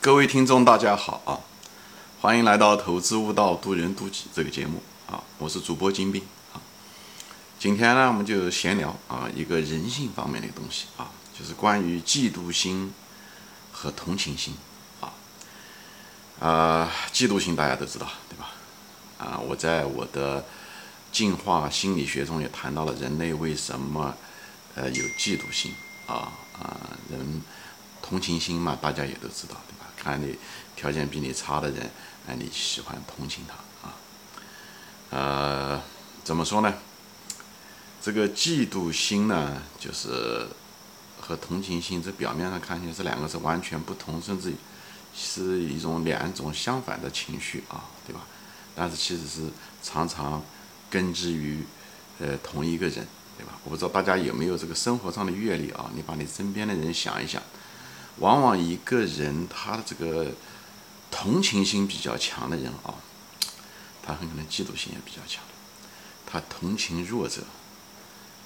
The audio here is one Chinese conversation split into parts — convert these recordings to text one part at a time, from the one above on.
各位听众，大家好啊！欢迎来到《投资悟道，渡人渡己》这个节目啊！我是主播金兵啊。今天呢，我们就闲聊啊，一个人性方面的东西啊，就是关于嫉妒心和同情心啊。啊，嫉妒心大家都知道对吧？啊，我在我的进化心理学中也谈到了人类为什么呃有嫉妒心啊啊人。同情心嘛，大家也都知道，对吧？看你条件比你差的人，哎，你喜欢同情他啊？呃，怎么说呢？这个嫉妒心呢，就是和同情心，这表面上看起来这两个是完全不同，甚至是一种两种相反的情绪啊，对吧？但是其实是常常根植于呃同一个人，对吧？我不知道大家有没有这个生活上的阅历啊？你把你身边的人想一想。往往一个人他的这个同情心比较强的人啊，他很可能嫉妒心也比较强。他同情弱者，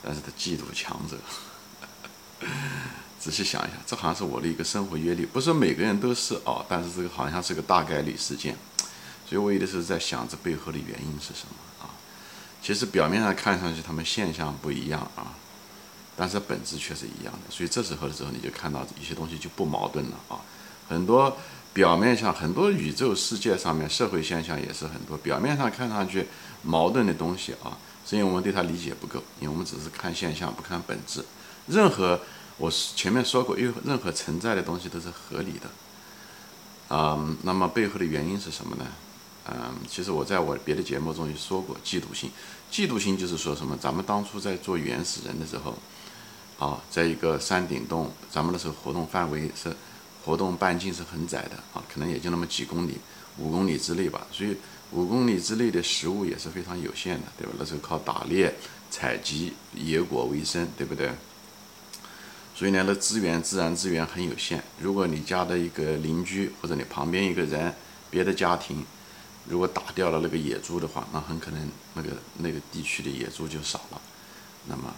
但是他嫉妒强者。仔细想一下，这好像是我的一个生活阅历，不是每个人都是啊，但是这个好像是个大概率事件。所以我有的时候在想，这背后的原因是什么啊？其实表面上看上去他们现象不一样啊。但是本质却是一样的，所以这时候的时候，你就看到一些东西就不矛盾了啊。很多表面上，很多宇宙世界上面社会现象也是很多表面上看上去矛盾的东西啊，是因为我们对它理解不够，因为我们只是看现象不看本质。任何我前面说过，因为任何存在的东西都是合理的啊。那么背后的原因是什么呢？嗯，其实我在我别的节目中也说过，嫉妒心。嫉妒心就是说什么？咱们当初在做原始人的时候。啊，在一个山顶洞，咱们那时候活动范围是活动半径是很窄的啊，可能也就那么几公里、五公里之内吧。所以五公里之内的食物也是非常有限的，对吧？那时候靠打猎、采集野果为生，对不对？所以呢，那资源、自然资源很有限。如果你家的一个邻居或者你旁边一个人、别的家庭，如果打掉了那个野猪的话，那很可能那个那个地区的野猪就少了。那么。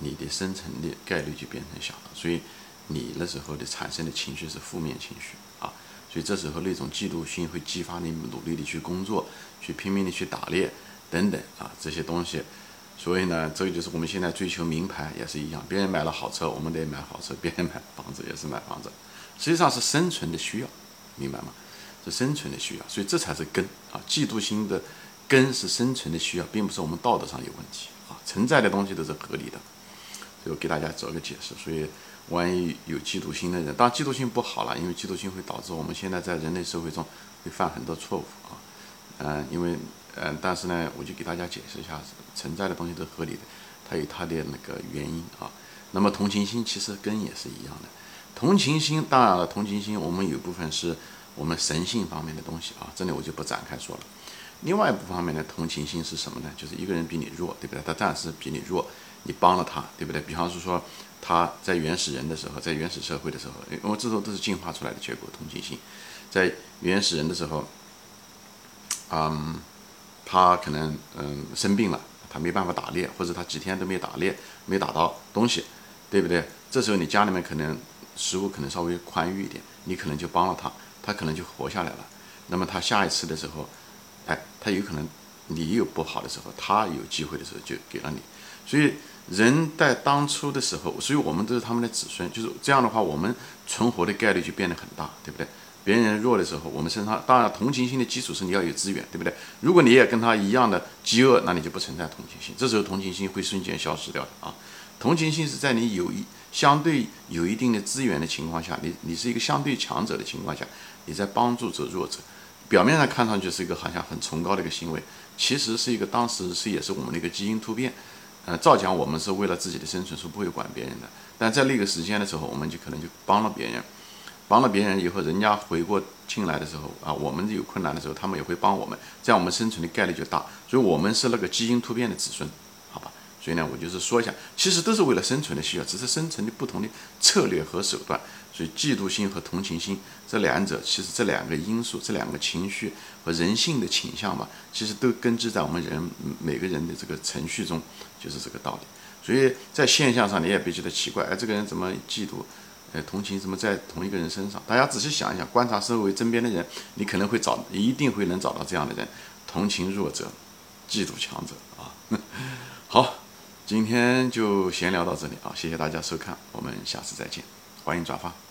你的生存的概率就变成小了，所以你那时候的产生的情绪是负面情绪啊，所以这时候那种嫉妒心会激发你努力的去工作，去拼命的去打猎等等啊这些东西，所以呢，这个就是我们现在追求名牌也是一样，别人买了好车，我们得买好车；别人买房子也是买房子，实际上是生存的需要，明白吗？是生存的需要，所以这才是根啊，嫉妒心的根是生存的需要，并不是我们道德上有问题啊，存在的东西都是合理的。就给大家做个解释，所以万一有嫉妒心的人，当然嫉妒心不好了，因为嫉妒心会导致我们现在在人类社会中会犯很多错误啊，嗯，因为嗯，但是呢，我就给大家解释一下，存在的东西都合理的，它有它的那个原因啊。那么同情心其实根也是一样的，同情心当然了，同情心我们有部分是我们神性方面的东西啊，这里我就不展开说了。另外一部分方面的同情心是什么呢？就是一个人比你弱，对不对？他暂时比你弱。你帮了他，对不对？比方是说，他在原始人的时候，在原始社会的时候，因为这都都是进化出来的结果。同情心，在原始人的时候，嗯，他可能嗯生病了，他没办法打猎，或者他几天都没打猎，没打到东西，对不对？这时候你家里面可能食物可能稍微宽裕一点，你可能就帮了他，他可能就活下来了。那么他下一次的时候，哎，他有可能你有不好的时候，他有机会的时候就给了你。所以人在当初的时候，所以我们都是他们的子孙，就是这样的话，我们存活的概率就变得很大，对不对？别人弱的时候，我们身上当然同情心的基础是你要有资源，对不对？如果你也跟他一样的饥饿，那你就不存在同情心，这时候同情心会瞬间消失掉的啊！同情心是在你有一相对有一定的资源的情况下，你你是一个相对强者的情况下，你在帮助着弱者，表面上看上去是一个好像很崇高的一个行为，其实是一个当时是也是我们的一个基因突变。呃，照讲我们是为了自己的生存，是不会管别人的。但在那个时间的时候，我们就可能就帮了别人，帮了别人以后，人家回过劲来的时候啊，我们有困难的时候，他们也会帮我们，这样我们生存的概率就大。所以，我们是那个基因突变的子孙，所以呢，我就是说一下，其实都是为了生存的需要，只是生存的不同的策略和手段。所以，嫉妒心和同情心这两者，其实这两个因素、这两个情绪和人性的倾向吧，其实都根植在我们人每个人的这个程序中，就是这个道理。所以在现象上，你也别觉得奇怪，哎，这个人怎么嫉妒？呃，同情什么在同一个人身上？大家仔细想一想，观察周围身边的人，你可能会找，一定会能找到这样的人：同情弱者，嫉妒强者啊。好。今天就闲聊到这里啊谢谢大家收看我们下次再见欢迎转发。